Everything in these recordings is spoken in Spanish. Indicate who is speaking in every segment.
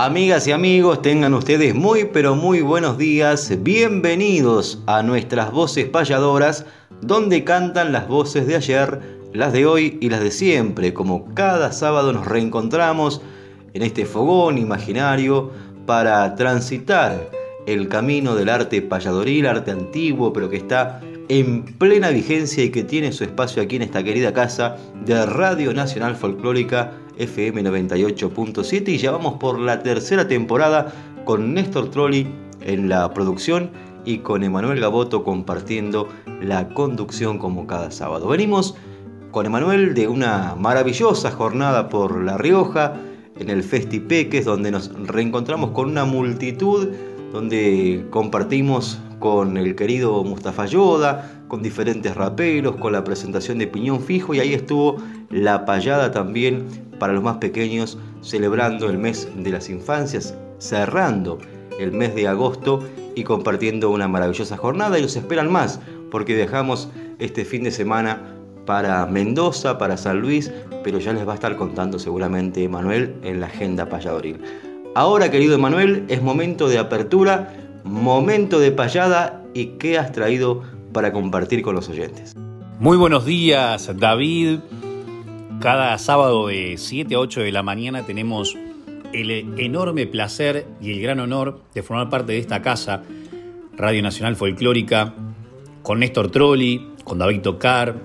Speaker 1: Amigas y amigos, tengan ustedes muy pero muy buenos días. Bienvenidos a nuestras voces payadoras, donde cantan las voces de ayer, las de hoy y las de siempre. Como cada sábado nos reencontramos en este fogón imaginario para transitar el camino del arte payadoril, arte antiguo, pero que está en plena vigencia y que tiene su espacio aquí en esta querida casa de Radio Nacional Folclórica FM 98.7 y ya vamos por la tercera temporada con Néstor Trolli en la producción y con Emanuel Gaboto compartiendo la conducción como cada sábado. Venimos con Emanuel de una maravillosa jornada por La Rioja en el Festi Peques donde nos reencontramos con una multitud donde compartimos con el querido Mustafa Yoda, con diferentes raperos, con la presentación de Piñón Fijo y ahí estuvo la payada también para los más pequeños, celebrando el mes de las infancias, cerrando el mes de agosto y compartiendo una maravillosa jornada y los esperan más porque dejamos este fin de semana para Mendoza, para San Luis, pero ya les va a estar contando seguramente Manuel en la agenda payadoril. Ahora, querido Emanuel, es momento de apertura, momento de payada y qué has traído para compartir con los oyentes.
Speaker 2: Muy buenos días, David. Cada sábado de 7 a 8 de la mañana tenemos el enorme placer y el gran honor de formar parte de esta casa, Radio Nacional Folclórica, con Néstor Trolli, con David Tocar,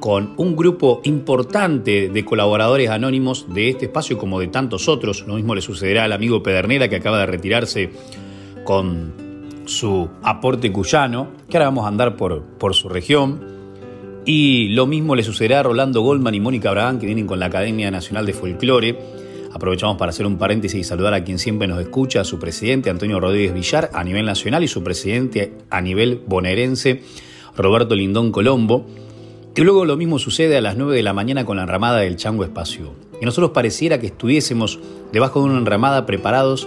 Speaker 2: con un grupo importante de colaboradores anónimos de este espacio como de tantos otros. Lo mismo le sucederá al amigo Pedernera que acaba de retirarse con su aporte cuyano, que ahora vamos a andar por, por su región. Y lo mismo le sucederá a Rolando Goldman y Mónica Abraham, que vienen con la Academia Nacional de Folclore. Aprovechamos para hacer un paréntesis y saludar a quien siempre nos escucha, a su presidente Antonio Rodríguez Villar a nivel nacional y su presidente a nivel bonaerense Roberto Lindón Colombo. Que luego lo mismo sucede a las 9 de la mañana con la enramada del Chango Espacio. Y nosotros pareciera que estuviésemos debajo de una enramada preparados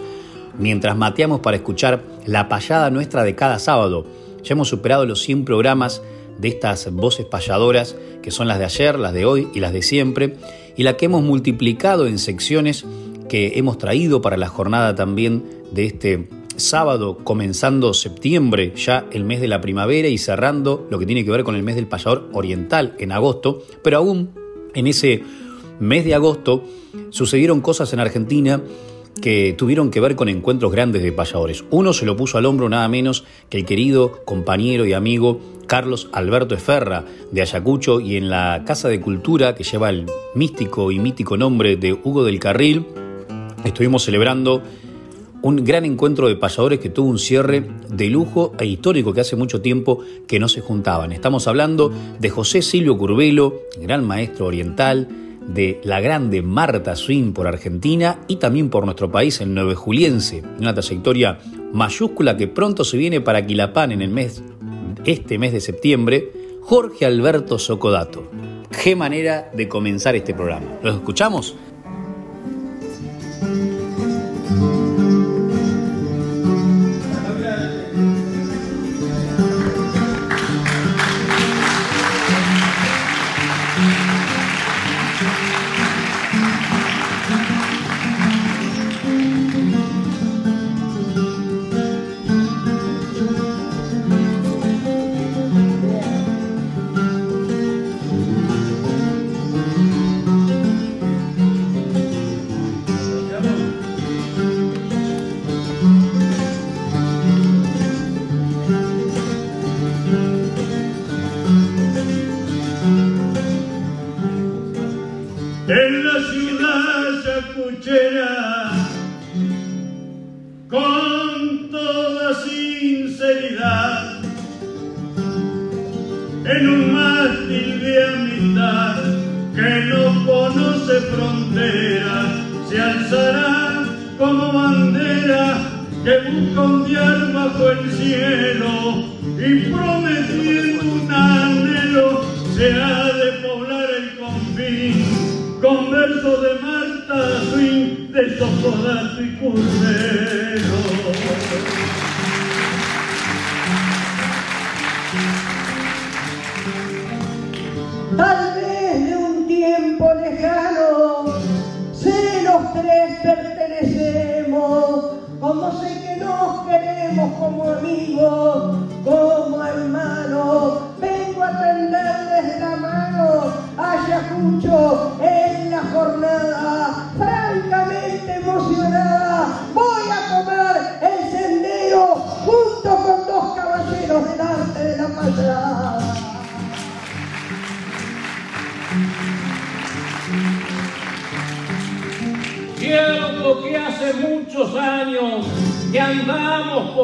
Speaker 2: mientras mateamos para escuchar la payada nuestra de cada sábado. Ya hemos superado los 100 programas de estas voces payadoras que son las de ayer, las de hoy y las de siempre, y la que hemos multiplicado en secciones que hemos traído para la jornada también de este sábado, comenzando septiembre, ya el mes de la primavera y cerrando lo que tiene que ver con el mes del payador oriental en agosto, pero aún en ese mes de agosto sucedieron cosas en Argentina que tuvieron que ver con encuentros grandes de payadores. Uno se lo puso al hombro nada menos que el querido compañero y amigo Carlos Alberto Eferra de Ayacucho y en la Casa de Cultura que lleva el místico y mítico nombre de Hugo del Carril, estuvimos celebrando un gran encuentro de payadores que tuvo un cierre de lujo e histórico que hace mucho tiempo que no se juntaban. Estamos hablando de José Silvio Curvelo, gran maestro oriental, de la grande Marta Swing por Argentina y también por nuestro país, el Nueve Juliense, una trayectoria mayúscula que pronto se viene para Quilapán en el mes, este mes de septiembre, Jorge Alberto Socodato. Qué manera de comenzar este programa. ¿Los escuchamos?
Speaker 3: En un mástil de amistad que no conoce fronteras, se alzará como bandera que busca ondear bajo el cielo y prometiendo un anhelo se ha de poblar el confín con versos de Marta Swing, de Sofodato y Curvero.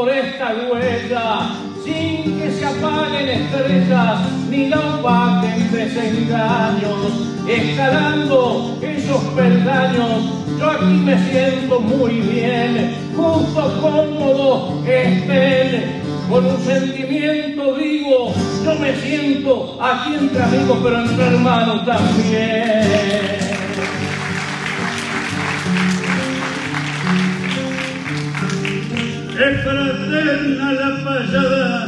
Speaker 4: Por esta huella sin que se apaguen estrellas ni la opaquen desengaños, escalando esos peldaños. Yo aquí me siento muy bien, justo cómodo estén, con un sentimiento digo, yo me siento aquí entre amigos, pero entre hermanos también.
Speaker 3: Fraterna la payada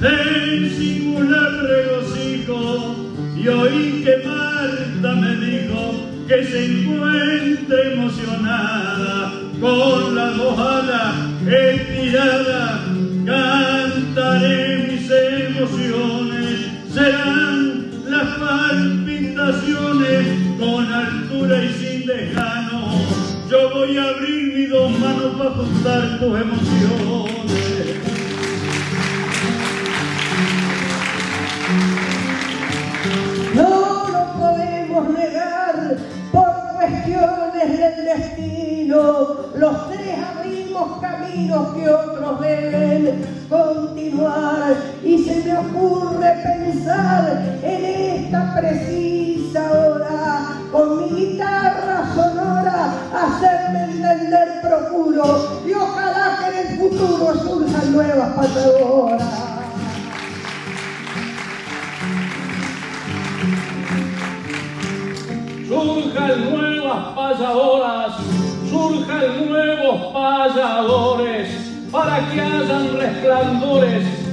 Speaker 3: del singular regocijo. Y oí que Marta me dijo que se encuentra emocionada con la dos alas estirada cantaré mis emociones serán las palpitaciones con altura y sin lejano yo voy a abrir mis dos manos para juntar tus emociones.
Speaker 5: No lo podemos negar por cuestiones del destino. Los tres abrimos caminos que otros deben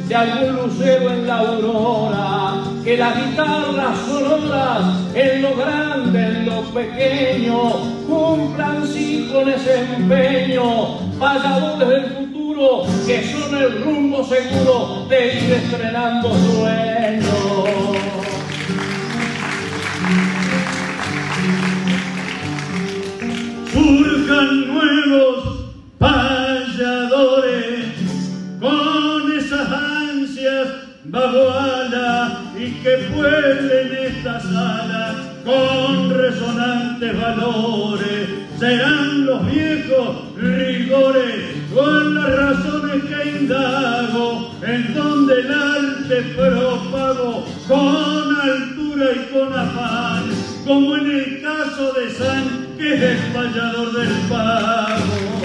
Speaker 4: de algún lucero en la aurora, que las guitarras sonoras en lo grande, en lo pequeño, cumplan sí con ese empeño, payadores del futuro, que son el rumbo seguro de ir estrenando sueños.
Speaker 3: Y que pueblen esta sala con resonantes valores. Serán los viejos rigores con las razones que indago, en donde el arte propago con altura y con afán, como en el caso de San, que es el del pago.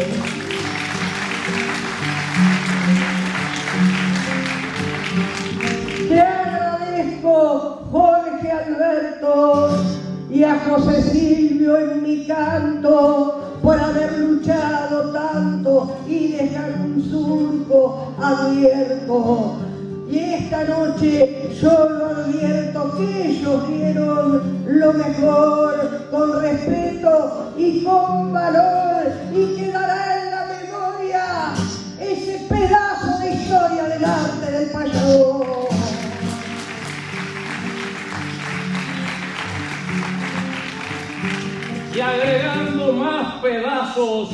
Speaker 5: Y a José Silvio en mi canto por haber luchado tanto y dejar un surco abierto. Y esta noche yo lo advierto que ellos dieron lo mejor, con respeto y con valor, y quedará en la memoria ese pedazo de historia del arte del payador.
Speaker 4: Y agregando más pedazos,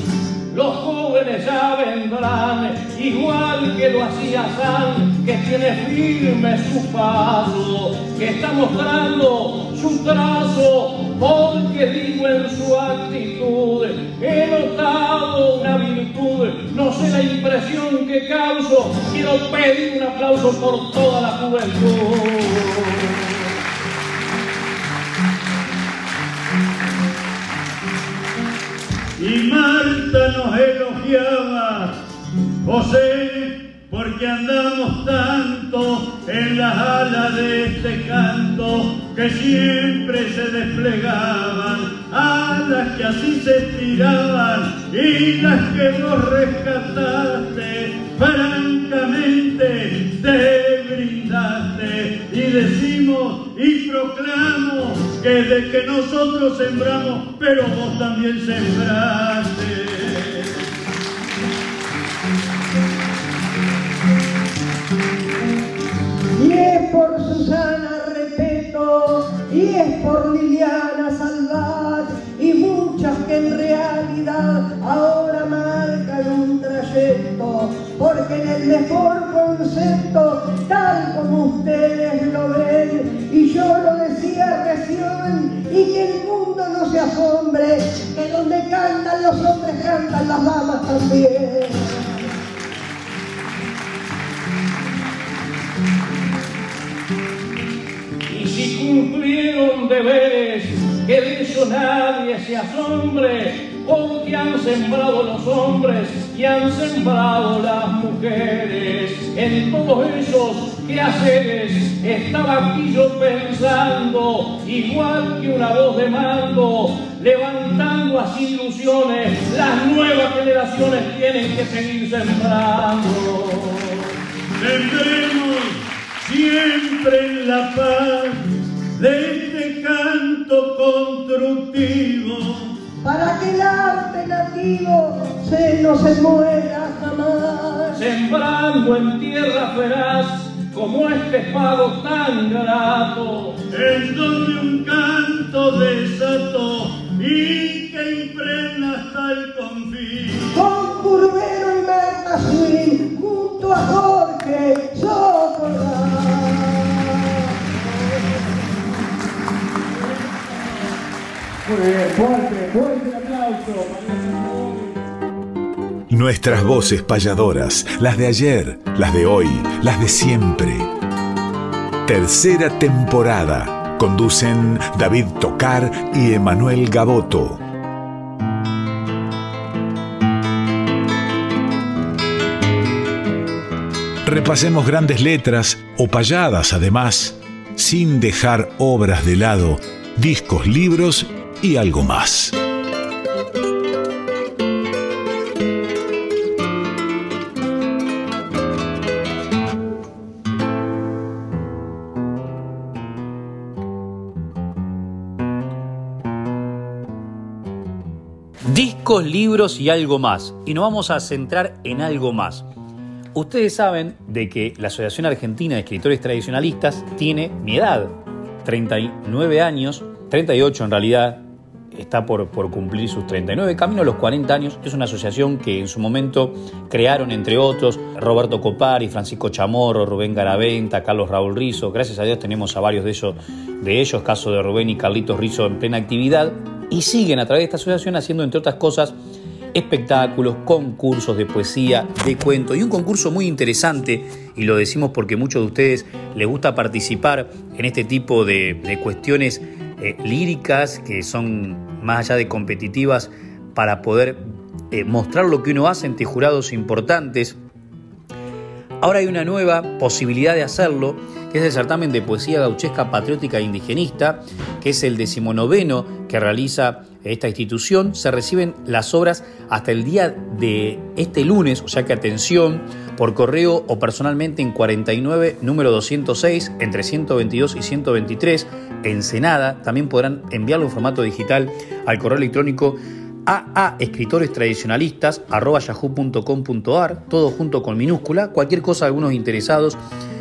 Speaker 4: los jóvenes ya vendrán, igual que lo hacía San, que tiene firme su paso, que está mostrando su trazo, porque digo en su actitud, he notado una virtud, no sé la impresión que causo, quiero pedir un aplauso por toda la juventud.
Speaker 3: Y Marta nos elogiaba, José, porque andamos tanto en las alas de este canto que siempre se desplegaban, alas que así se estiraban y las que nos rescataste, francamente y proclamo que de que nosotros sembramos, pero vos también sembraste.
Speaker 5: Y es por Susana Repeto, y es por Liliana Salvat, y muchas que en realidad ahora marcan un trayecto, porque en el mejor concepto, tal como ustedes lo ven, se asombre, que donde cantan los hombres cantan las damas también.
Speaker 4: Y si cumplieron deberes, que de eso nadie se asombre, porque han sembrado los hombres y han sembrado las mujeres. En todos esos quehaceres estaba aquí yo pensando, igual que una voz de mando, levantando así ilusiones, las nuevas generaciones tienen que seguir sembrando.
Speaker 3: Tendremos siempre en la paz de este canto constructivo.
Speaker 5: Para que el arte nativo se no se muera jamás.
Speaker 4: sembrando en tierra feraz como este pago tan grato.
Speaker 3: en donde un canto desató y que impregna hasta el confín.
Speaker 5: Con Curbero y Berta Swing, junto a Jorge Socorro.
Speaker 6: Muy bien, fuerte, fuerte el aplauso.
Speaker 7: Nuestras voces payadoras, las de ayer, las de hoy, las de siempre. Tercera temporada. Conducen David Tocar y Emanuel Gaboto. Repasemos grandes letras o payadas además, sin dejar obras de lado, discos, libros y algo más.
Speaker 2: Libros y algo más. Y nos vamos a centrar en algo más. Ustedes saben de que la Asociación Argentina de Escritores Tradicionalistas tiene mi edad, 39 años, 38 en realidad, está por, por cumplir sus 39, camino a los 40 años. Es una asociación que en su momento crearon, entre otros, Roberto Copari, Francisco Chamorro, Rubén Garaventa, Carlos Raúl Rizo. Gracias a Dios tenemos a varios de, esos, de ellos, caso de Rubén y Carlitos Rizo en plena actividad. Y siguen a través de esta asociación haciendo, entre otras cosas, espectáculos, concursos de poesía, de cuento y un concurso muy interesante, y lo decimos porque muchos de ustedes les gusta participar en este tipo de, cuestiones eh, líricas que son más allá de competitivas para poder eh, mostrar lo que uno hace ante jurados importantes. Ahora hay una nueva posibilidad de hacerlo, que es el certamen de poesía gauchesca patriótica e indigenista, que es el decimonoveno que realiza esta institución. Se reciben las obras hasta el día de este lunes, o sea que atención, por correo o personalmente en 49, número 206, entre 122 y 123, Ensenada. También podrán enviarlo en formato digital al correo electrónico yahoo.com.ar, todo junto con minúscula. Cualquier cosa, algunos interesados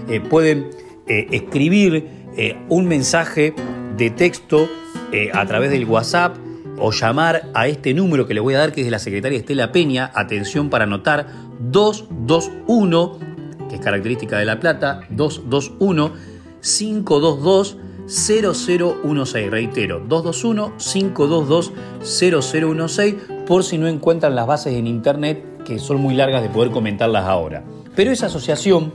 Speaker 2: eh, pueden eh, escribir eh, un mensaje de texto a través del WhatsApp o llamar a este número que le voy a dar, que es de la secretaria Estela Peña. Atención para anotar 221 que es característica de La Plata, 221 522 0016. Reitero, 221-522-0016 por si no encuentran las bases en internet que son muy largas de poder comentarlas ahora. Pero esa asociación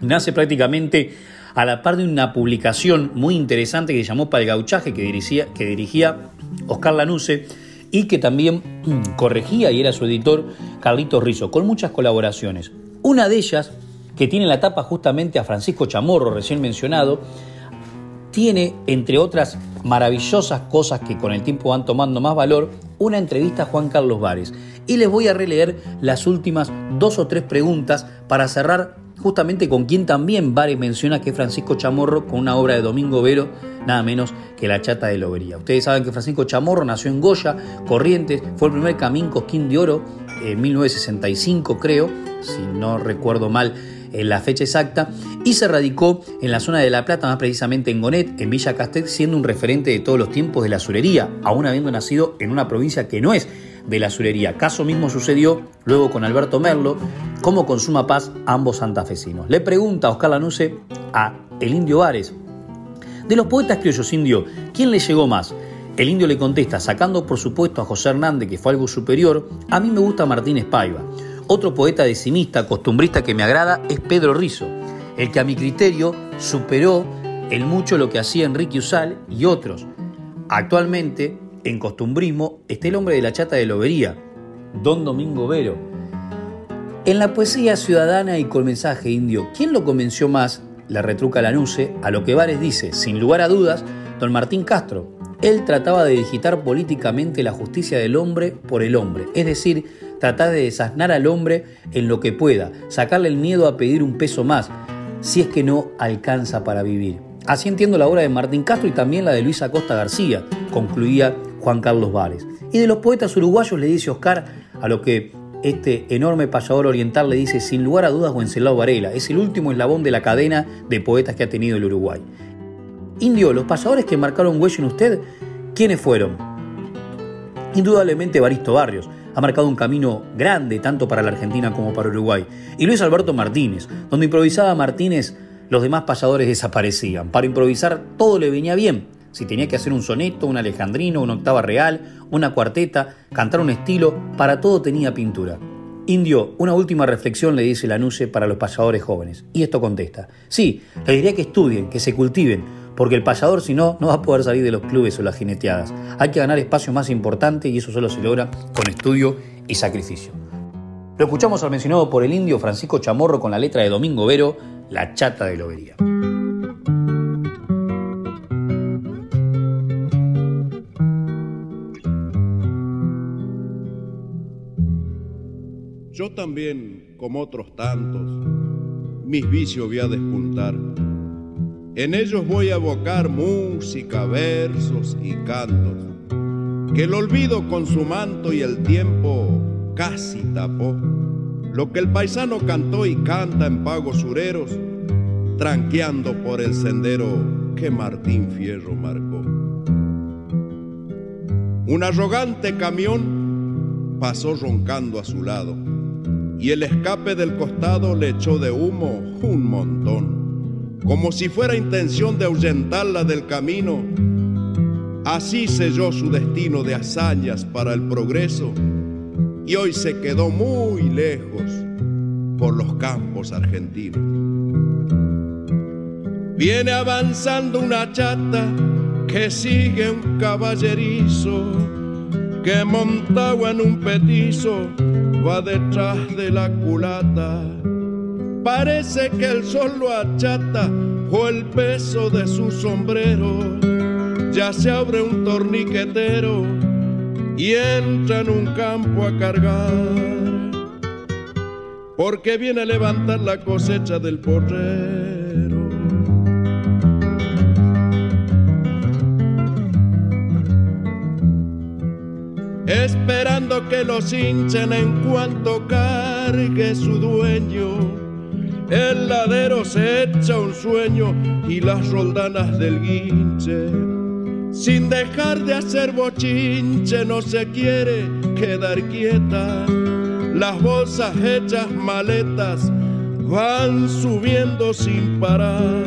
Speaker 2: nace prácticamente a la par de una publicación muy interesante que se llamó Para el Gauchaje, que dirigía, que dirigía Oscar Lanuse y que también corregía y era su editor Carlitos Rizzo, con muchas colaboraciones. Una de ellas, que tiene la tapa justamente a Francisco Chamorro, recién mencionado, tiene, entre otras maravillosas cosas que con el tiempo van tomando más valor, una entrevista a Juan Carlos Vares. Y les voy a releer las últimas dos o tres preguntas para cerrar justamente con quien también Vares menciona que es Francisco Chamorro con una obra de Domingo Vero, nada menos que La Chata de Lobería. Ustedes saben que Francisco Chamorro nació en Goya, Corrientes, fue el primer Camín Cosquín de Oro en 1965 creo, si no recuerdo mal en la fecha exacta, y se radicó en la zona de La Plata, más precisamente en Gonet, en Villa Castet, siendo un referente de todos los tiempos de la azulería, aún habiendo nacido en una provincia que no es de la azulería. Caso mismo sucedió luego con Alberto Merlo, como con Suma Paz, ambos santafesinos. Le pregunta a Oscar Lanuse a el Indio Vares, de los poetas criollos indio, ¿quién le llegó más? El indio le contesta, sacando por supuesto a José Hernández, que fue algo superior, a mí me gusta Martín Espaiva. Otro poeta decimista, costumbrista que me agrada es Pedro Rizo, el que a mi criterio superó el mucho lo que hacía Enrique Usal y otros. Actualmente, en costumbrismo, está el hombre de la chata de lobería, Don Domingo Vero. En la poesía ciudadana y con mensaje indio, ¿quién lo convenció más? La retruca Lanuse, a lo que Vares dice, sin lugar a dudas, don Martín Castro. Él trataba de digitar políticamente la justicia del hombre por el hombre, es decir, tratar de desasnar al hombre en lo que pueda, sacarle el miedo a pedir un peso más, si es que no alcanza para vivir. Así entiendo la obra de Martín Castro y también la de Luisa Costa García, concluía Juan Carlos Vares. Y de los poetas uruguayos le dice Oscar a lo que este enorme payador oriental le dice sin lugar a dudas Wenceslao Varela, es el último eslabón de la cadena de poetas que ha tenido el Uruguay. Indio, los payadores que marcaron huello en usted, ¿quiénes fueron? Indudablemente Baristo Barrios, ha marcado un camino grande tanto para la Argentina como para Uruguay. Y Luis Alberto Martínez, donde improvisaba Martínez, los demás payadores desaparecían. Para improvisar todo le venía bien. Si tenía que hacer un soneto, un alejandrino, una octava real, una cuarteta, cantar un estilo, para todo tenía pintura. Indio, una última reflexión le dice Lanuse para los payadores jóvenes. Y esto contesta. Sí, le diría que estudien, que se cultiven, porque el payador si no, no va a poder salir de los clubes o las jineteadas. Hay que ganar espacio más importante y eso solo se logra con estudio y sacrificio. Lo escuchamos al mencionado por el indio Francisco Chamorro con la letra de Domingo Vero, La chata de lobería.
Speaker 8: Yo también, como otros tantos, mis vicios voy a despuntar en ellos voy a evocar música, versos y cantos, que el olvido con su manto y el tiempo casi tapó. Lo que el paisano cantó y canta en pagos sureros, tranqueando por el sendero que Martín Fierro marcó. Un arrogante camión pasó roncando a su lado y el escape del costado le echó de humo un montón como si fuera intención de ahuyentarla del camino. Así selló su destino de hazañas para el progreso y hoy se quedó muy lejos por los campos argentinos. Viene avanzando una chata que sigue un caballerizo que montado en un petizo va detrás de la culata Parece que el sol lo achata o el peso de su sombrero. Ya se abre un torniquetero y entra en un campo a cargar. Porque viene a levantar la cosecha del porrero. Esperando que los hinchen en cuanto cargue su dueño el ladero se echa un sueño y las roldanas del guinche. Sin dejar de hacer bochinche no se quiere quedar quieta. Las bolsas hechas maletas van subiendo sin parar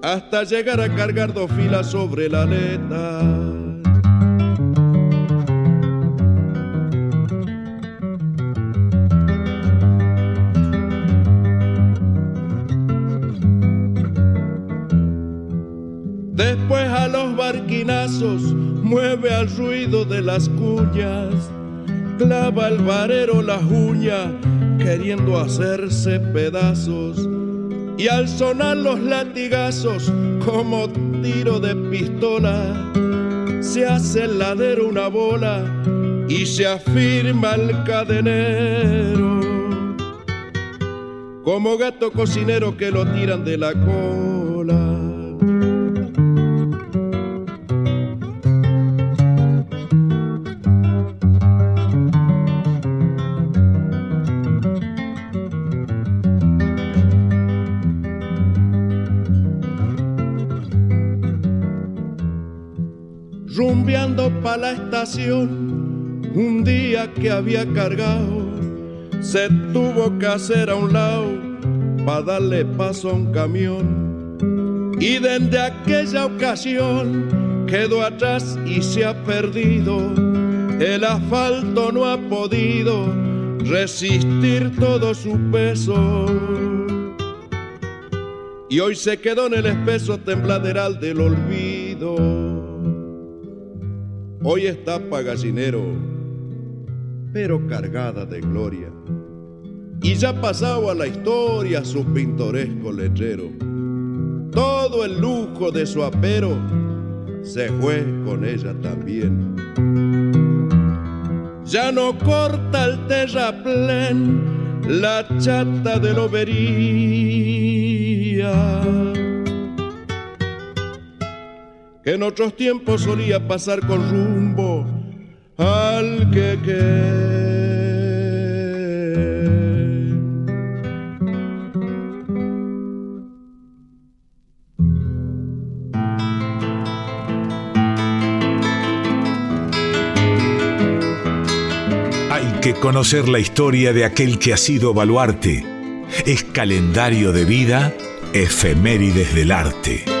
Speaker 8: hasta llegar a cargar dos filas sobre la aleta. Mueve al ruido de las cuñas, clava el varero las uñas queriendo hacerse pedazos y al sonar los latigazos como tiro de pistola, se hace el ladero una bola y se afirma el cadenero. Como gato cocinero que lo tiran de la cola. Para la estación, un día que había cargado, se tuvo que hacer a un lado para darle paso a un camión. Y desde aquella ocasión quedó atrás y se ha perdido. El asfalto no ha podido resistir todo su peso. Y hoy se quedó en el espeso tembladeral del olvido. Hoy está gallinero, pero cargada de gloria. Y ya pasado a la historia su pintoresco lechero. Todo el lujo de su apero se fue con ella también. Ya no corta el terraplén la chata de lobería en otros tiempos solía pasar con rumbo al que
Speaker 7: Hay que conocer la historia de aquel que ha sido baluarte. Es calendario de vida, efemérides del arte.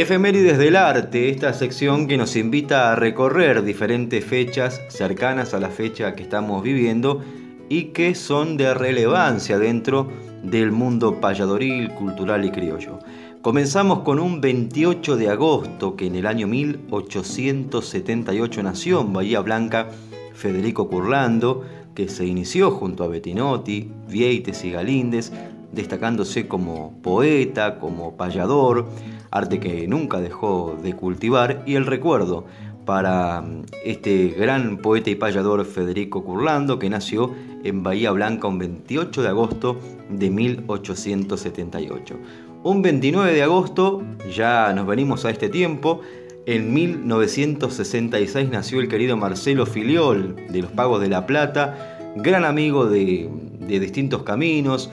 Speaker 1: Efemérides del Arte, esta sección que nos invita a recorrer diferentes fechas cercanas a la fecha que estamos viviendo y que son de relevancia dentro del mundo payadoril, cultural y criollo. Comenzamos con un 28 de agosto que en el año 1878 nació en Bahía Blanca Federico Curlando, que se inició junto a Bettinotti, Vieites y Galíndez, destacándose como poeta, como payador, arte que nunca dejó de cultivar, y el recuerdo para mm, este gran poeta y payador Federico Curlando, que nació en Bahía Blanca un 28 de agosto de 1878. Un 29 de agosto, ya nos venimos a este tiempo, en 1966 nació el querido Marcelo Filiol de los Pagos de la Plata, gran amigo de, de distintos caminos,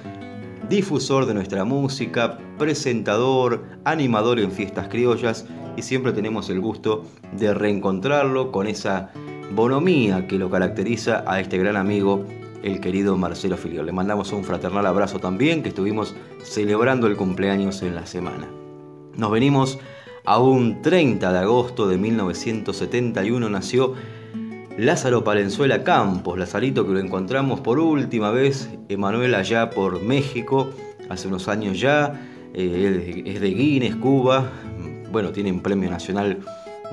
Speaker 1: difusor de nuestra música, presentador, animador en fiestas criollas y siempre tenemos el gusto de reencontrarlo con esa bonomía que lo caracteriza a este gran amigo, el querido Marcelo Filiol. Le mandamos un fraternal abrazo también, que estuvimos celebrando el cumpleaños en la semana. Nos venimos a un 30 de agosto de 1971, nació Lázaro Palenzuela Campos, Lazarito que lo encontramos por última vez, Emanuel allá por México, hace unos años ya, eh, es de Guinness, Cuba, bueno, tiene un premio nacional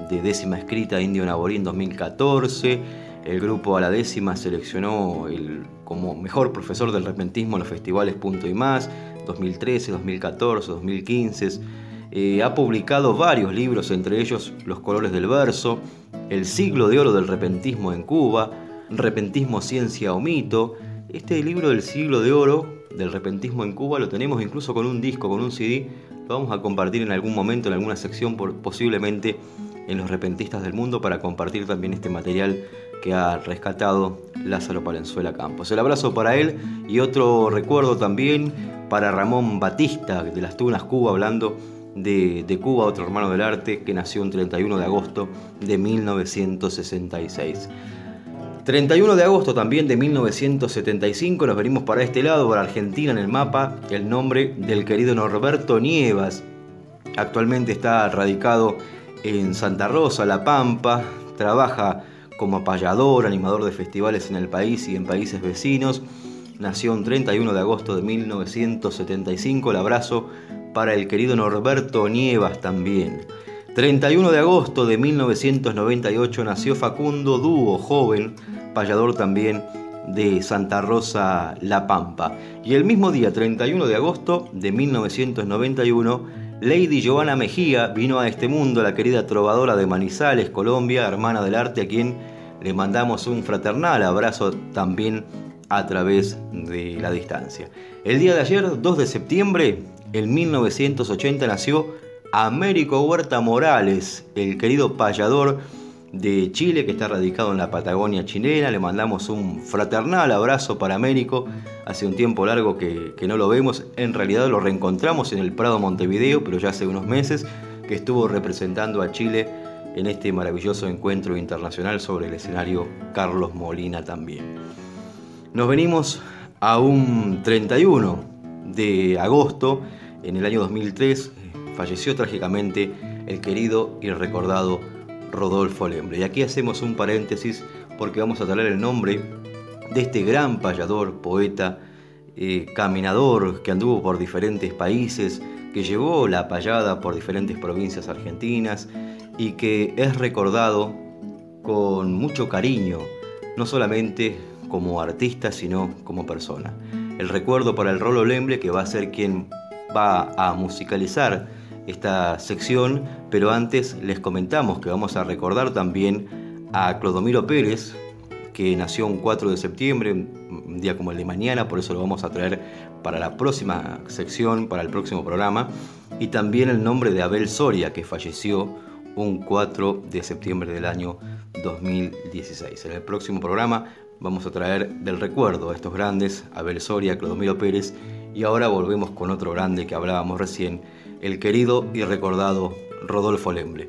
Speaker 1: de décima escrita Indio Naborí en 2014, el grupo a la décima seleccionó el, como mejor profesor del repentismo en los festivales Punto y Más, 2013, 2014, 2015, ha publicado varios libros, entre ellos Los colores del verso, El siglo de oro del repentismo en Cuba, Repentismo, ciencia o mito. Este libro del siglo de oro del repentismo en Cuba lo tenemos incluso con un disco, con un CD. Lo vamos a compartir en algún momento, en alguna sección, posiblemente en los repentistas del mundo, para compartir también este material que ha rescatado Lázaro Palenzuela Campos. El abrazo para él y otro recuerdo también para Ramón Batista de las Tunas Cuba, hablando de, Cuba, otro hermano del arte, que nació un 31 de agosto de 1966. 31 de agosto también de 1975 nos venimos para este lado, para Argentina en el mapa, el nombre del querido Norberto Nievas. Actualmente está radicado en Santa Rosa, La Pampa, trabaja como apayador, animador de festivales en el país y en países vecinos. Nació un 31 de agosto de 1975. El abrazo para el querido Norberto Nievas también. 31 de agosto de 1998 nació Facundo Dúo, joven, payador también de Santa Rosa La Pampa. Y el mismo día, 31 de agosto de 1991, Lady Joana Mejía vino a este mundo, la querida trovadora de Manizales, Colombia, hermana del arte, a quien le mandamos un fraternal abrazo también a través de la distancia. El día de ayer, 2 de septiembre, en 1980, nació Américo Huerta Morales, el querido payador de Chile que está radicado en la Patagonia chilena. Le mandamos un fraternal abrazo para Américo. Hace un tiempo largo que, que, no lo vemos. En realidad lo reencontramos en el Prado Montevideo, pero ya hace unos meses que estuvo representando a Chile en este maravilloso encuentro internacional sobre el escenario Carlos Molina también. Nos venimos a un 31 de agosto, en el año 2003, falleció trágicamente el querido y recordado Rodolfo Lembre. Y aquí hacemos un paréntesis porque vamos a traer el nombre de este gran payador, poeta, eh, caminador que anduvo por diferentes países, que llevó la payada por diferentes provincias argentinas y que es recordado con mucho cariño, no solamente como artista, sino como persona. El recuerdo para el Rolo Lembre, que va a ser quien va a musicalizar esta sección, pero antes les comentamos que vamos a recordar también a Clodomiro Pérez, que nació un 4 de septiembre, un día como el de mañana, por eso lo vamos a traer para la próxima sección, para el próximo programa, y también el nombre de Abel Soria, que falleció un 4 de septiembre del año 2016. En el próximo programa vamos a traer del recuerdo a estos grandes, Abel Soria, Clodomiro Pérez, y ahora volvemos con otro grande que hablábamos recién, el querido y recordado Rodolfo Lemble.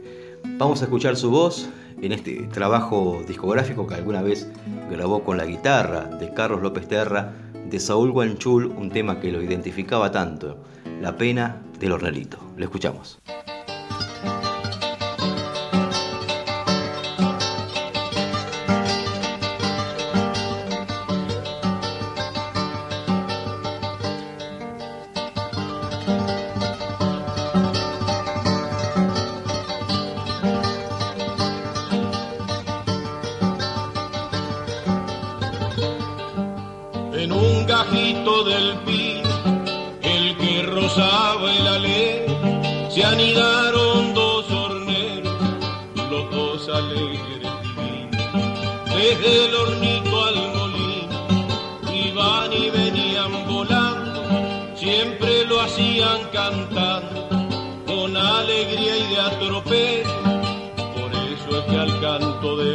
Speaker 1: Vamos a escuchar su voz en este trabajo discográfico que alguna vez grabó con la guitarra de Carlos López Terra, de Saúl Guanchul, un tema que lo identificaba tanto, La pena del hornelito. Lo escuchamos.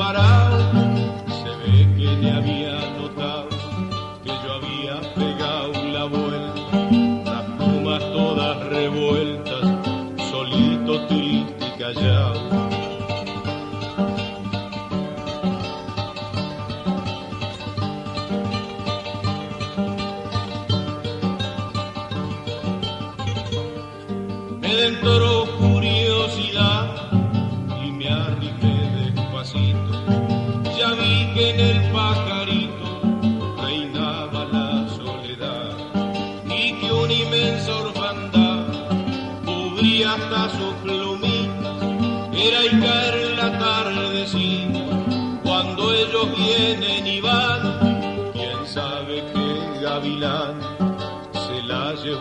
Speaker 8: tarde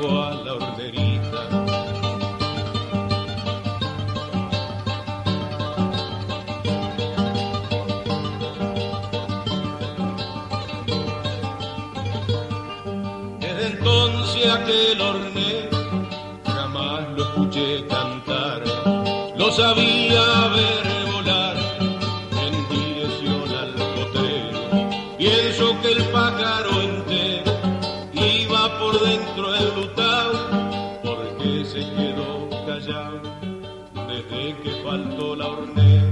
Speaker 9: a la hornerita. Desde entonces aquel hornero jamás lo escuché cantar, lo sabía ver volar en dirección al potrero. Pienso que el pájaro faltó la hornera.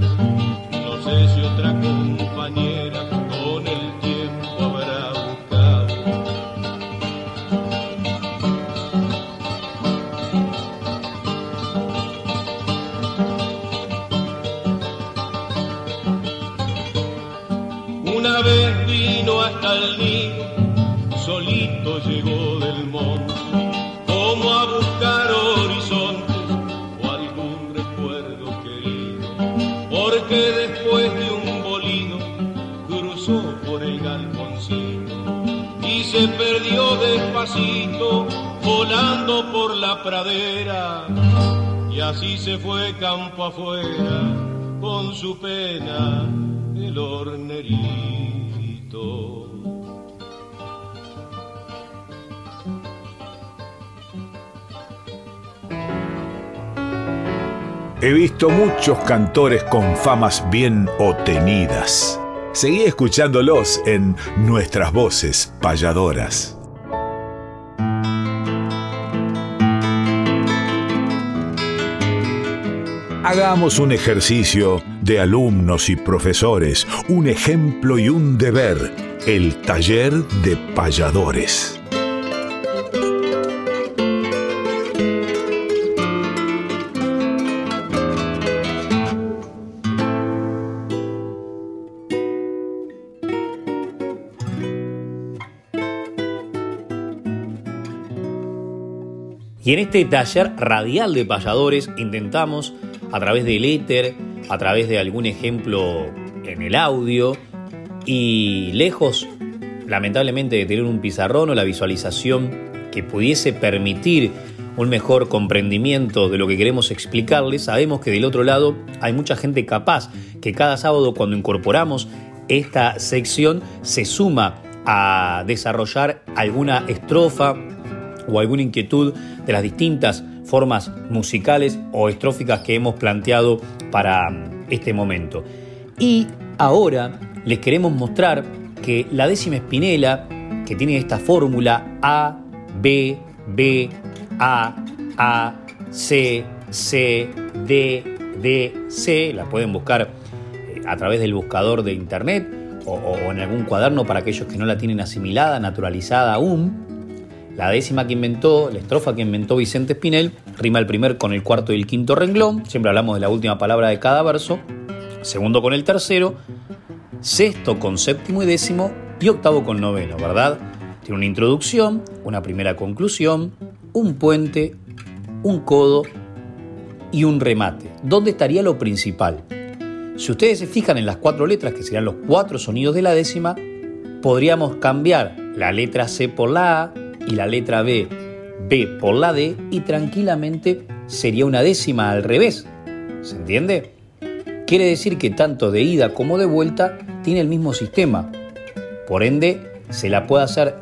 Speaker 9: Y así se fue campo afuera con su pena el hornerito.
Speaker 7: He visto muchos cantores con famas bien obtenidas. Seguí escuchándolos en Nuestras Voces Payadoras. Hagamos un ejercicio de alumnos y profesores, un ejemplo y un deber, el taller de payadores.
Speaker 2: Y en este taller radial de payadores intentamos, a través del éter, a través de algún ejemplo en el audio, y lejos, lamentablemente, de tener un pizarrón o la visualización que pudiese permitir un mejor comprendimiento de lo que queremos explicarles, sabemos que del otro lado hay mucha gente capaz que cada sábado cuando incorporamos esta sección se suma a desarrollar alguna estrofa o alguna inquietud de las distintas formas musicales o estróficas que hemos planteado para este momento. Y ahora les queremos mostrar que la décima espinela, que tiene esta fórmula A, B, B, A, A, C, C, D, D, C, la pueden buscar eh, a través del buscador de internet o, o en algún cuaderno para aquellos que no la tienen asimilada, naturalizada aún. La décima que inventó, la estrofa que inventó Vicente Espinel, rima el primer con el cuarto y el quinto renglón, siempre hablamos de la última palabra de cada verso, segundo con el tercero, sexto con séptimo y décimo y octavo con noveno, ¿verdad? Tiene una introducción, una primera conclusión, un puente, un codo y un remate. ¿Dónde estaría lo principal? Si ustedes se fijan en las cuatro letras, que serían los cuatro sonidos de la décima, podríamos cambiar la letra C por la A y la letra B, B por la D y tranquilamente sería una décima al revés. ¿Se entiende? Quiere decir que tanto de ida como de vuelta tiene el mismo sistema. Por ende, se la puede hacer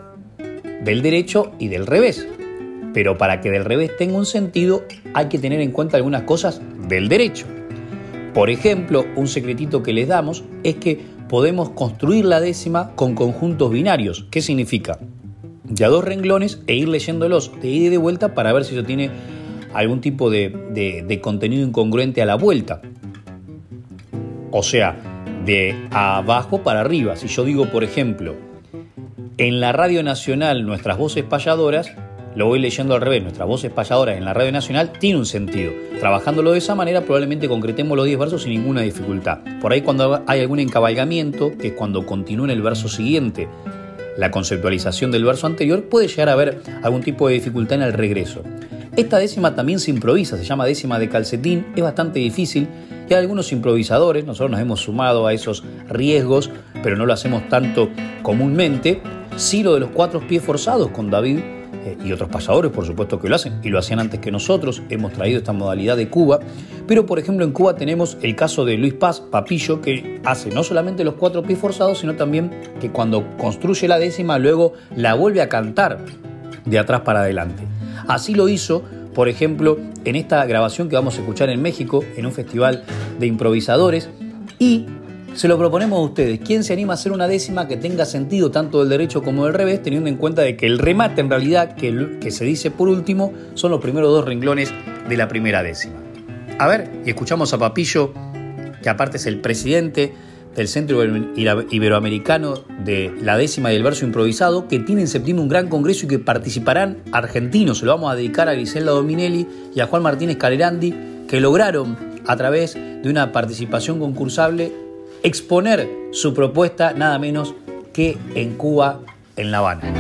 Speaker 2: del derecho y del revés. Pero para que del revés tenga un sentido hay que tener en cuenta algunas cosas del derecho. Por ejemplo, un secretito que les damos es que podemos construir la décima con conjuntos binarios. ¿Qué significa? De a dos renglones e ir leyéndolos de ida y de vuelta para ver si eso tiene algún tipo de, de- contenido incongruente a la vuelta. O sea, de abajo para arriba. Si yo digo, por ejemplo, en la Radio Nacional nuestras voces payadoras, lo voy leyendo al revés, nuestras voces payadoras en la Radio Nacional tiene un sentido. Trabajándolo de esa manera probablemente concretemos los 10 versos sin ninguna dificultad. Por ahí cuando hay algún encabalgamiento, que es cuando continúa en el verso siguiente la conceptualización del verso anterior, puede llegar a haber algún tipo de dificultad en el regreso. Esta décima también se improvisa, se llama décima de calcetín, es bastante difícil y hay algunos improvisadores, nosotros nos hemos sumado a esos riesgos, pero no lo hacemos tanto comúnmente. Sí lo de los cuatro pies forzados con David eh, y otros pasadores, por supuesto que lo hacen, y lo hacían antes que nosotros, hemos traído esta modalidad de Cuba, pero por ejemplo en Cuba tenemos el caso de Luis Paz, Papillo, que hace no solamente los cuatro pies forzados, sino también que cuando construye la décima luego la vuelve a cantar de atrás para adelante. Así lo hizo por ejemplo, en esta grabación que vamos a escuchar en México, en un festival de improvisadores, y se lo proponemos a ustedes. ¿Quién se anima a hacer una décima que tenga sentido tanto del derecho como del revés, teniendo en cuenta de que el remate en realidad, que, que se dice por último, son los primeros dos renglones de la primera décima? A ver, y escuchamos a Papillo, que aparte es el presidente del Centro Iberoamericano de la décima y el verso improvisado, que tiene en septiembre un gran congreso y que participarán argentinos. Se lo vamos a dedicar a Griselda Dominelli y a Juan Martínez Calerandi, que lograron, a través de una participación concursable, exponer su propuesta nada menos que en Cuba, en La Habana.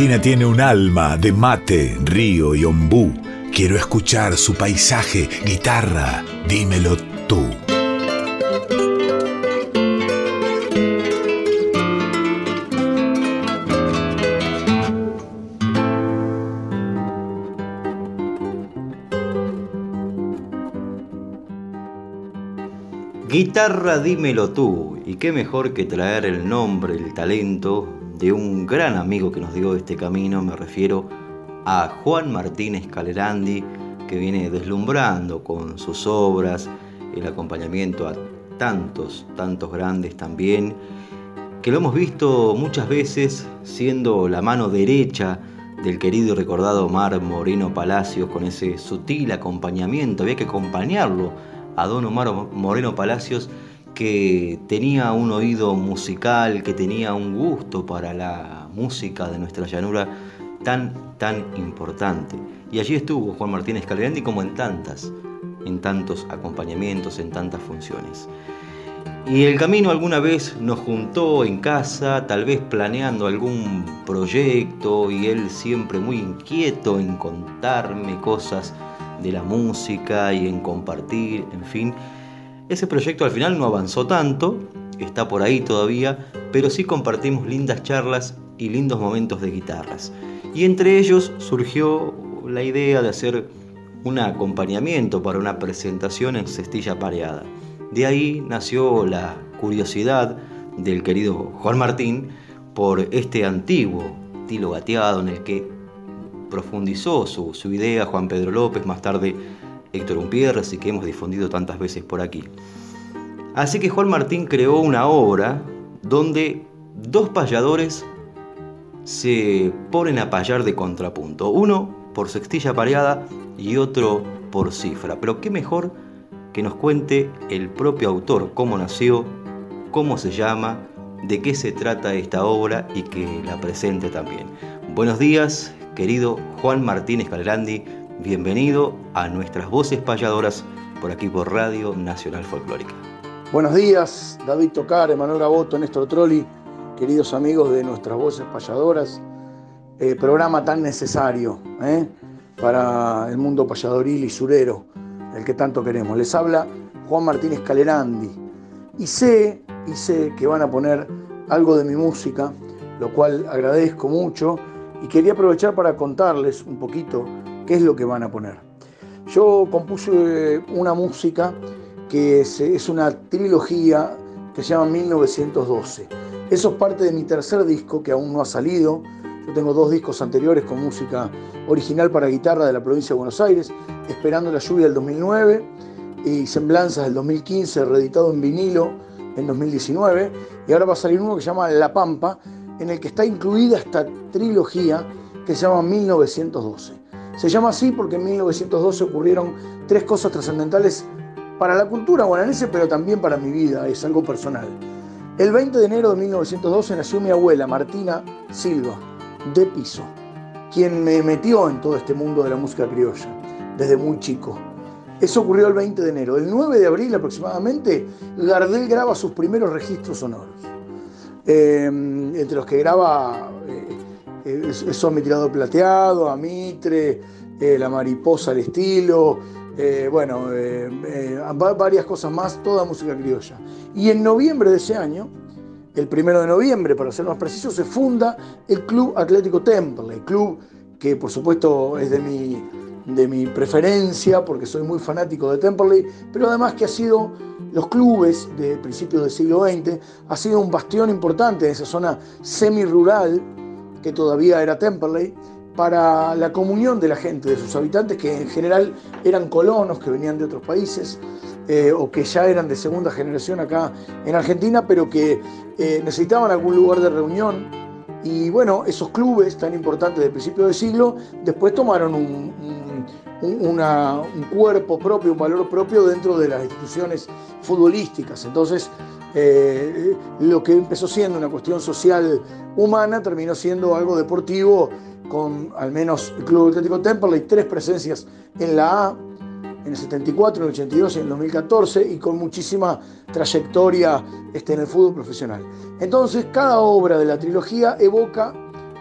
Speaker 7: Tiene un alma de mate, río y ombú. Quiero escuchar su paisaje, guitarra, dímelo tú.
Speaker 1: Guitarra, dímelo tú. Y qué mejor que traer el nombre, el talento de un gran amigo que nos dio este camino, me refiero a Juan Martínez Calerandi, que viene deslumbrando con sus obras, el acompañamiento a tantos, tantos grandes también, que lo hemos visto muchas veces siendo la mano derecha del querido y recordado Omar Moreno Palacios con ese sutil acompañamiento, había que acompañarlo a don Omar Moreno Palacios que tenía un oído musical, que tenía un gusto para la música de nuestra llanura tan, tan importante. Y allí estuvo Juan Martínez Calderandi como en tantas, en tantos acompañamientos, en tantas funciones. Y el camino alguna vez nos juntó en casa, tal vez planeando algún proyecto, y él siempre muy inquieto en contarme cosas de la música y en compartir, en fin. Ese proyecto al final no avanzó tanto, está por ahí todavía, pero sí compartimos lindas charlas y lindos momentos de guitarras. Y entre ellos surgió la idea de hacer un acompañamiento para una presentación en cestilla pareada. De ahí nació la curiosidad del querido Juan Martín por este antiguo tilo gateado en el que profundizó su, idea Juan Pedro López, más tarde Héctor Umpierres y que hemos difundido tantas veces por aquí. Así que Juan Martín creó una obra donde dos payadores se ponen a payar de contrapunto. Uno por sextilla pareada y otro por cifra. Pero qué mejor que nos cuente el propio autor cómo nació, cómo se llama, de qué se trata esta obra y que la presente también. Buenos días, querido Juan Martínez Calerandi, bienvenido a nuestras voces payadoras por aquí por Radio Nacional Folclórica.
Speaker 10: Buenos días, David Tocar, Emanuel Gaboto, Néstor Trolli, queridos amigos de nuestras voces payadoras. Eh, programa tan necesario ¿eh? para el mundo payadoril y surero, el que tanto queremos. Les habla Juan Martínez Calerandi y sé, y sé que van a poner algo de mi música, lo cual agradezco mucho y quería aprovechar para contarles un poquito qué es lo que van a poner. Yo compuse una música que es, una trilogía que se llama 1912. Eso es parte de mi tercer disco que aún no ha salido, yo tengo dos discos anteriores con música original para guitarra de la provincia de Buenos Aires, Esperando la lluvia del 2009 y Semblanzas del 2015, reeditado en vinilo en 2019. Y ahora va a salir uno que se llama La Pampa, en el que está incluida esta trilogía que se llama 1912. Se llama así porque en 1912 ocurrieron tres cosas trascendentales para la cultura guananese, pero también para mi vida, es algo personal. El 20 de enero de 1912 nació mi abuela, Martina Silva de piso, quien me metió en todo este mundo de la música criolla desde muy chico. Eso ocurrió el 20 de enero. El 9 de abril aproximadamente, Gardel graba sus primeros registros sonoros. Eh, entre los que graba eh Son mi tirado plateado, a Mitre, eh, La mariposa al estilo, bueno, varias cosas más, toda música criolla. Y en noviembre de ese año, el primero de noviembre, para ser más preciso, se funda el Club Atlético Temple, club que por supuesto es de mi, de mi preferencia, porque soy muy fanático de Temperley, pero además que ha sido los clubes de principios del siglo XX, ha sido un bastión importante en esa zona semi-rural, que todavía era Temperley, para la comunión de la gente, de sus habitantes, que en general eran colonos que venían de otros países, eh, o que ya eran de segunda generación acá en Argentina, pero que eh, necesitaban algún lugar de reunión. Y bueno, esos clubes tan importantes del principio del siglo después tomaron un, cuerpo propio, un valor propio dentro de las instituciones futbolísticas. Entonces, eh, lo que empezó siendo una cuestión social humana terminó siendo algo deportivo con al menos el Club Atlético Temperley, tres presencias en la A, en el 74, en el 82 y en el 2014 y con muchísima trayectoria este, en el fútbol profesional. Entonces, cada obra de la trilogía evoca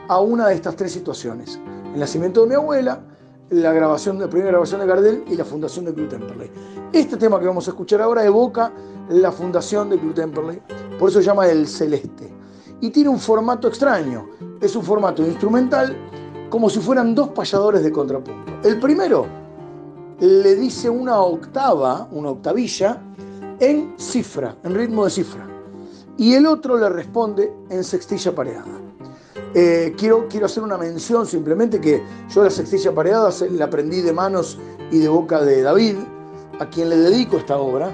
Speaker 10: a una de estas tres situaciones. El nacimiento de mi abuela, la grabación, la primera grabación de Gardel y la fundación de Club Temperley. Este tema que vamos a escuchar ahora evoca la fundación de Club Temperley, por eso se llama El Celeste. Y tiene un formato extraño, es un formato instrumental como si fueran dos payadores de contrapunto. El primero le dice una octava, una octavilla, en cifra, en ritmo de cifra. Y el otro le responde en sextilla pareada. Eh, quiero, quiero hacer una mención simplemente que yo la sextilla pareada la aprendí de manos y de boca de David, a quien le dedico esta obra.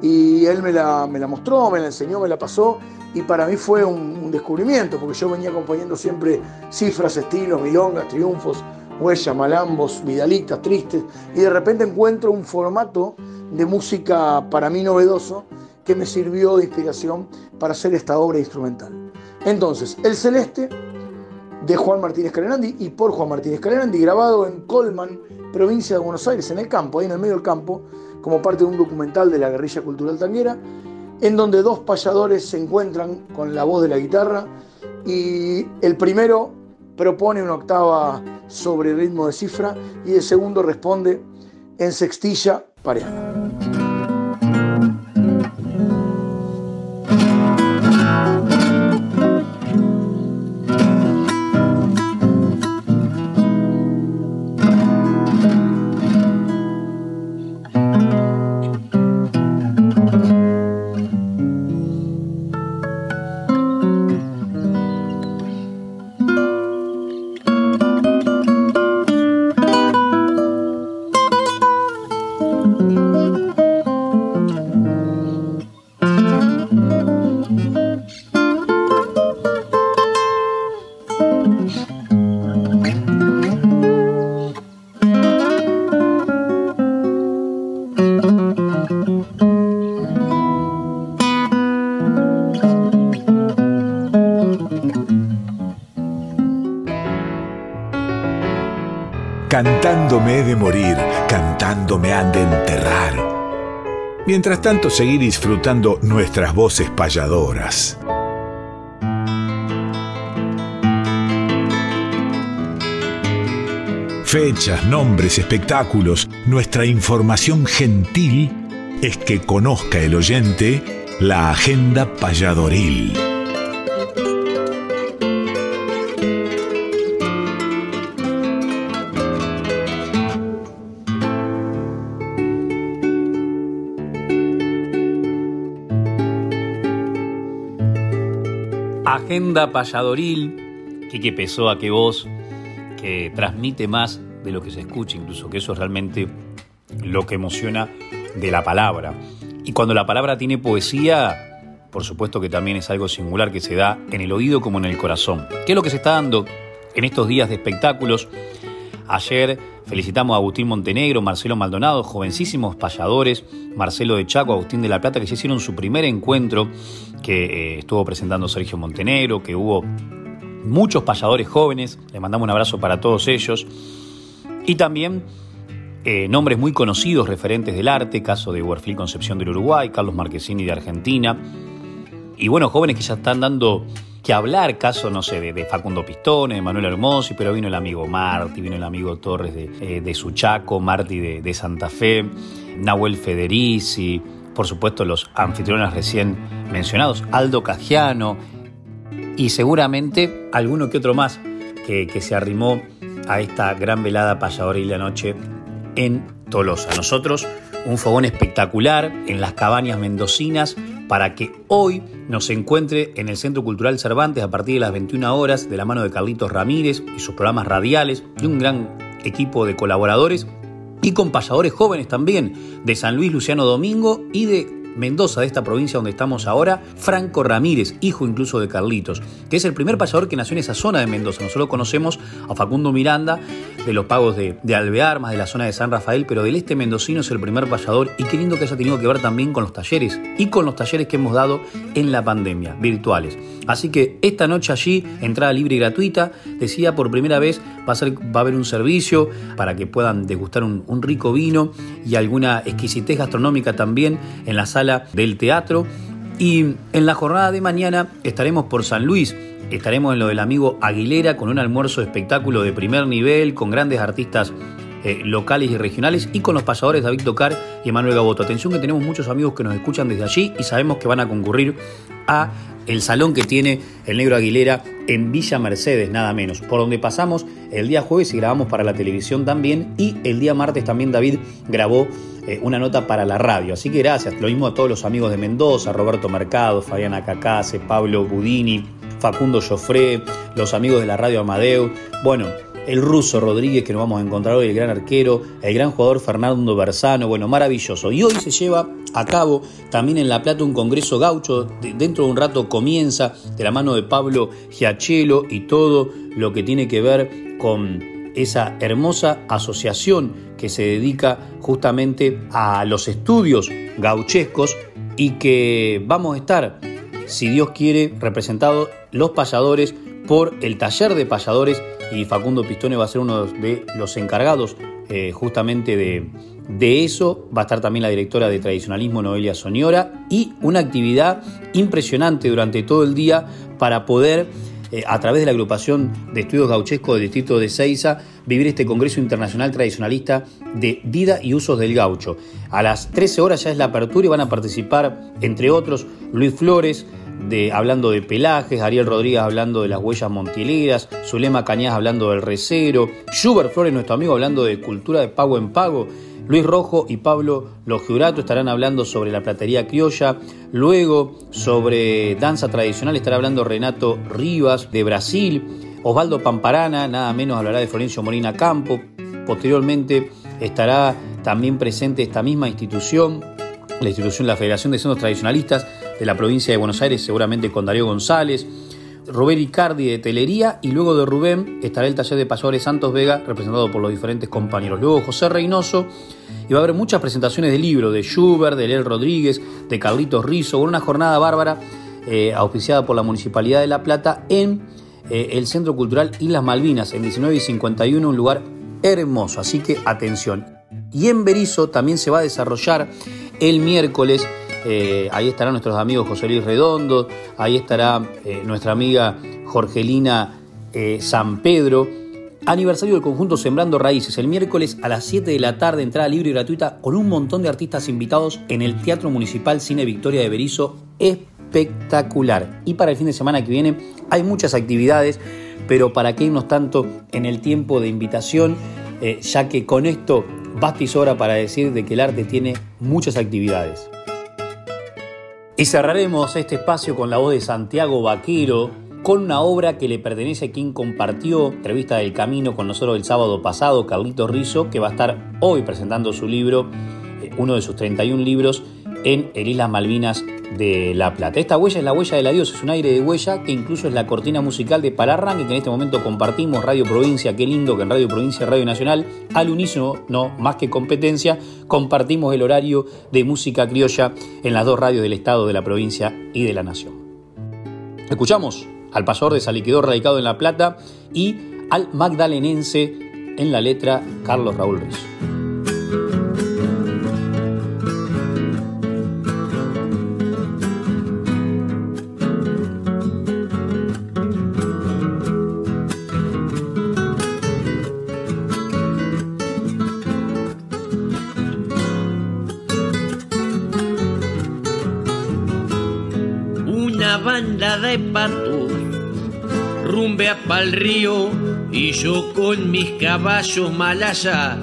Speaker 10: Y él me la, me la mostró, me la enseñó, me la pasó. Y para mí fue un, un descubrimiento, porque yo venía acompañando siempre cifras, estilos, milongas, triunfos, huellas, malambos, vidalitas, tristes, y de repente encuentro un formato de música para mí novedoso que me sirvió de inspiración para hacer esta obra instrumental. Entonces, El Celeste de Juan Martínez Carenandi y por Juan Martínez Carenandi, grabado en Colman, provincia de Buenos Aires, en el campo, ahí en el medio del campo, como parte de un documental de la guerrilla cultural tanguera, en donde dos payadores se encuentran con la voz de la guitarra y el primero propone una octava sobre ritmo de cifra y el segundo responde en sextilla pareada.
Speaker 7: Mientras tanto, seguir disfrutando nuestras voces payadoras. Fechas, nombres, espectáculos, nuestra información gentil es que conozca el oyente la agenda payadoril.
Speaker 2: Agenda payadoril, que pesó a que voz, que transmite más de lo que se escucha, incluso que eso es realmente lo que emociona de la palabra. Y cuando la palabra tiene poesía, por supuesto que también es algo singular que se da en el oído como en el corazón. ¿Qué es lo que se está dando en estos días de espectáculos? Ayer felicitamos a Agustín Montenegro, Marcelo Maldonado, jovencísimos payadores, Marcelo de Chaco, Agustín de la Plata, que se hicieron su primer encuentro, que eh, estuvo presentando Sergio Montenegro, que hubo muchos payadores jóvenes, le mandamos un abrazo para todos ellos, y también eh, nombres muy conocidos, referentes del arte, caso de Huerfil Concepción del Uruguay, Carlos Marquesini de Argentina, y bueno, jóvenes que ya están dando que hablar, caso, no sé, de, Facundo Pistone, de Manuel Hermosi, pero vino el amigo Marti, vino el amigo Torres de, eh, de Suchaco, Marti de, de, Santa Fe, Nahuel Federici, por supuesto los anfitriones recién mencionados, Aldo Cagiano, y seguramente alguno que otro más que, que se arrimó a esta gran velada payadora y la noche en Tolosa. Nosotros, un fogón espectacular en las cabañas mendocinas para que hoy nos encuentre en el Centro Cultural Cervantes a partir de las 21 horas de la mano de Carlitos Ramírez y sus programas radiales y un gran equipo de colaboradores y con payadores jóvenes también de San Luis Luciano Domingo y de Mendoza, de esta provincia donde estamos ahora, Franco Ramírez, hijo incluso de Carlitos, que es el primer payador que nació en esa zona de Mendoza. Nosotros conocemos a Facundo Miranda de los pagos de, Alvear, más de la zona de San Rafael, pero del este mendocino es el primer payador y qué lindo que haya tenido que ver también con los talleres y con los talleres que hemos dado en la pandemia, virtuales. Así que esta noche allí, entrada libre y gratuita, decía por primera vez va a, ser, va a haber un servicio para que puedan degustar un rico vino y alguna exquisitez gastronómica también en la sala del teatro. Y en la jornada de mañana estaremos por San Luis. Estaremos en lo del amigo Aguilera con un almuerzo espectáculo de primer nivel, con grandes artistas eh, locales y regionales y con los pasadores David Tocar y Emanuel Gaboto. Atención que tenemos muchos amigos que nos escuchan desde allí y sabemos que van a concurrir a el salón que tiene el Negro Aguilera en Villa Mercedes, nada menos, por donde pasamos el día jueves y grabamos para la televisión también y el día martes también David grabó eh, una nota para la radio. Así que gracias, lo mismo a todos los amigos de Mendoza, Roberto Mercado, Fabiana Cacase, Pablo Budini, Facundo Joffre, los amigos de la radio Amadeu, bueno, el ruso Rodríguez que nos vamos a encontrar hoy, el gran arquero, el gran jugador Fernando Bersano, bueno, maravilloso. Y hoy se lleva a cabo también en La Plata un congreso gaucho, dentro de un rato comienza de la mano de Pablo Giachelo y todo lo que tiene que ver con esa hermosa asociación que se dedica justamente a los estudios gauchescos y que vamos a estar, si Dios quiere, representados los payadores por el taller de payadores y Facundo Pistone va a ser uno de los encargados eh, justamente de, de eso. Va a estar también la directora de tradicionalismo Noelia Soñora y una actividad impresionante durante todo el día para poder eh, a través de la agrupación de estudios gauchescos del distrito de Ceiza, vivir este Congreso Internacional Tradicionalista de Vida y Usos del Gaucho. A las 13 horas ya es la apertura y van a participar, entre otros, Luis Flores, de, hablando de pelajes, Ariel Rodríguez hablando de las huellas montileras, Zulema Cañas hablando del recero, Schubert Flores, nuestro amigo, hablando de cultura de pago en pago, Luis Rojo y Pablo Logiurato estarán hablando sobre la platería criolla. Luego, sobre danza tradicional, estará hablando Renato Rivas de Brasil. Osvaldo Pamparana, nada menos, hablará de Florencio Molina Campo. Posteriormente estará también presente esta misma institución, la institución la Federación de Centros Tradicionalistas de la provincia de Buenos Aires, seguramente con Darío González. Rubén Icardi de Telería y luego de Rubén estará el taller de Payadores Santos Vega representado por los diferentes compañeros. Luego José Reynoso y va a haber muchas presentaciones de libros de Schubert, de Lel Rodríguez, de Carlitos Rizo, una jornada bárbara eh, auspiciada por la Municipalidad de La Plata en eh, el Centro Cultural Islas Malvinas en 19 y 51, un lugar hermoso, así que atención. Y en Berizo también se va a desarrollar el miércoles eh, ahí estarán nuestros amigos José Luis Redondo, ahí estará eh, nuestra amiga Jorgelina eh, San Pedro. Aniversario del conjunto Sembrando Raíces, el miércoles a las 7 de la tarde, entrada libre y gratuita con un montón de artistas invitados en el Teatro Municipal Cine Victoria de Berizo. Espectacular. Y para el fin de semana que viene hay muchas actividades, pero para qué irnos tanto en el tiempo de invitación, ya que con esto basta y sobra para decir de que el arte tiene muchas actividades. Y cerraremos este espacio con la voz de Santiago Vaquero, con una obra que le pertenece a quien compartió Entrevista del Camino con nosotros el sábado pasado, Carlito Rizzo, que va a estar hoy presentando su libro, eh, uno de sus 31 libros, en el Islas Malvinas de La Plata. Esta huella es la huella del adiós, es un aire de huella que incluso es la cortina musical de Palarranque que en este momento compartimos Radio Provincia, qué lindo que en Radio Provincia y Radio Nacional, al unísono, no más que competencia, compartimos el horario de música criolla en las dos radios del Estado, de la provincia y de la Nación. Escuchamos al pasador de Saliquidor radicado en La Plata y al magdalenense en la letra Carlos Raúl Ruiz.
Speaker 11: Pa'l río y yo con mis caballos malaya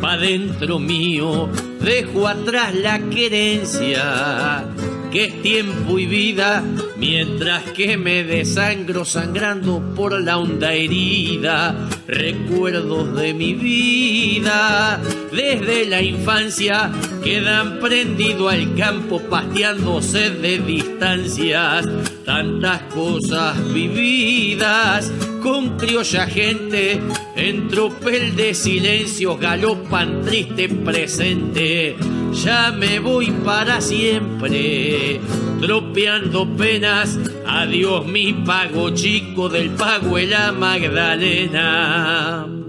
Speaker 11: pa' dentro mío dejo atrás la querencia que es tiempo y vida, mientras que me desangro sangrando por la honda herida, recuerdos de mi vida, desde la infancia quedan prendido al campo pasteándose de distancias, tantas cosas vividas con criolla gente, en tropel de silencios galopan triste presente. Ya me voy para siempre, tropeando penas. Adiós mi pago chico del pago en la Magdalena.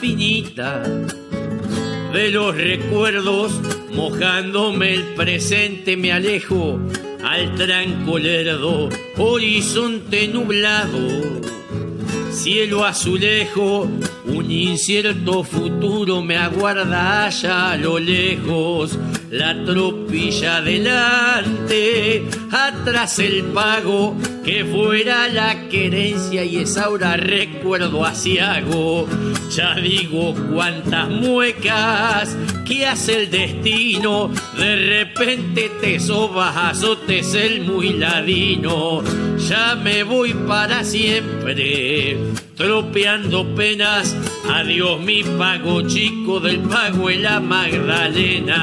Speaker 11: Finita de los recuerdos, mojándome el presente me alejo al tranco lerdo, horizonte nublado, cielo azulejo, un incierto futuro me aguarda allá a lo lejos, la tropilla adelante, atrás el pago, que fuera la querencia y es ahora recuerdo asiago. Ya digo cuántas muecas que hace el destino, de repente te sobas, azotes el muy ladino. Ya me voy para siempre tropeando penas. Adiós mi pago chico del pago en la Magdalena.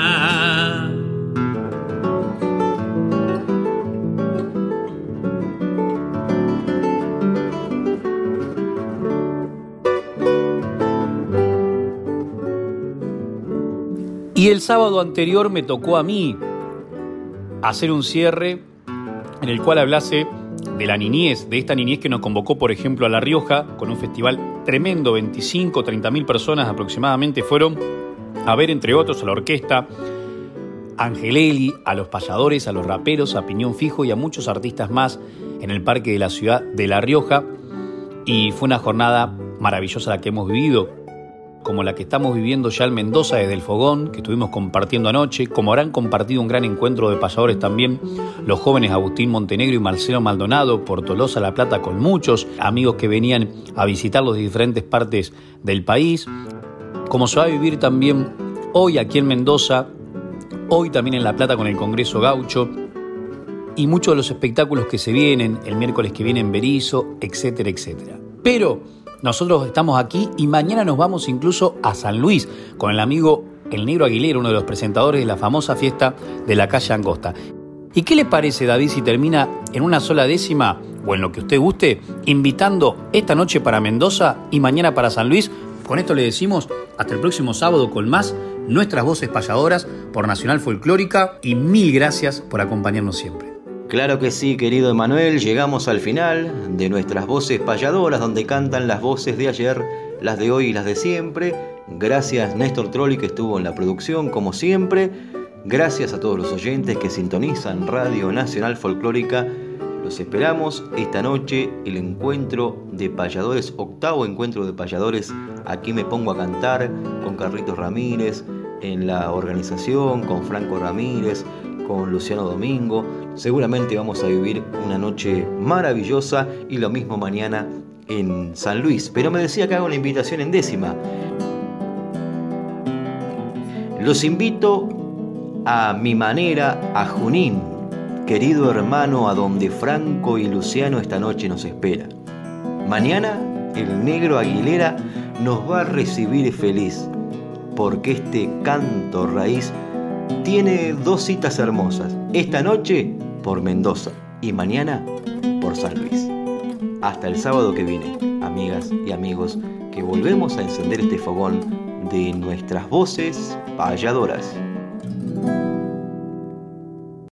Speaker 2: Y el sábado anterior me tocó a mí hacer un cierre en el cual hablase de la niñez, de esta niñez que nos convocó, por ejemplo, a La Rioja, con un festival tremendo, 25, 30 mil personas aproximadamente fueron a ver, entre otros, a la orquesta, Angelelli, a los payadores, a los raperos, a Piñón Fijo y a muchos artistas más en el parque de la ciudad de La Rioja. Y fue una jornada maravillosa la que hemos vivido como la que estamos viviendo ya en Mendoza desde el Fogón, que estuvimos compartiendo anoche, como habrán compartido un gran encuentro de payadores también los jóvenes Agustín Montenegro y Marcelo Maldonado por Tolosa La Plata con muchos amigos que venían a visitarlos de diferentes partes del país, como se va a vivir también hoy aquí en Mendoza, hoy también en La Plata con el Congreso Gaucho, y muchos de los espectáculos que se vienen, el miércoles que viene en Berizo, etcétera, etcétera. Pero nosotros estamos aquí y mañana nos vamos incluso a San Luis con el amigo El Negro Aguilera, uno de los presentadores de la famosa fiesta de la calle Angosta. ¿Y qué le parece, David, si termina en una sola décima, o en lo que usted guste, invitando esta noche para Mendoza y mañana para San Luis? Con esto le decimos hasta el próximo sábado con más Nuestras Voces Payadoras por Nacional Folclórica y mil gracias por acompañarnos siempre.
Speaker 1: Claro que sí, querido Emanuel, llegamos al final de nuestras voces payadoras, donde cantan las voces de ayer, las de hoy y las de siempre. Gracias Néstor Trolli que estuvo en la producción, como siempre. Gracias a todos los oyentes que sintonizan Radio Nacional Folclórica. Los esperamos esta noche, el encuentro de payadores, octavo encuentro de payadores. Aquí me pongo a cantar con Carlitos Ramírez en la organización, con Franco Ramírez, con Luciano Domingo. Seguramente vamos a vivir una noche maravillosa y lo mismo mañana en San Luis. Pero me decía que hago la invitación en décima. Los invito a mi manera a Junín, querido hermano, a donde Franco y Luciano esta noche nos espera. Mañana el negro Aguilera nos va a recibir feliz, porque este canto raíz tiene dos citas hermosas. Esta noche por Mendoza y mañana por San Luis. Hasta el sábado que viene, amigas y amigos, que volvemos a encender este fogón de nuestras voces payadoras.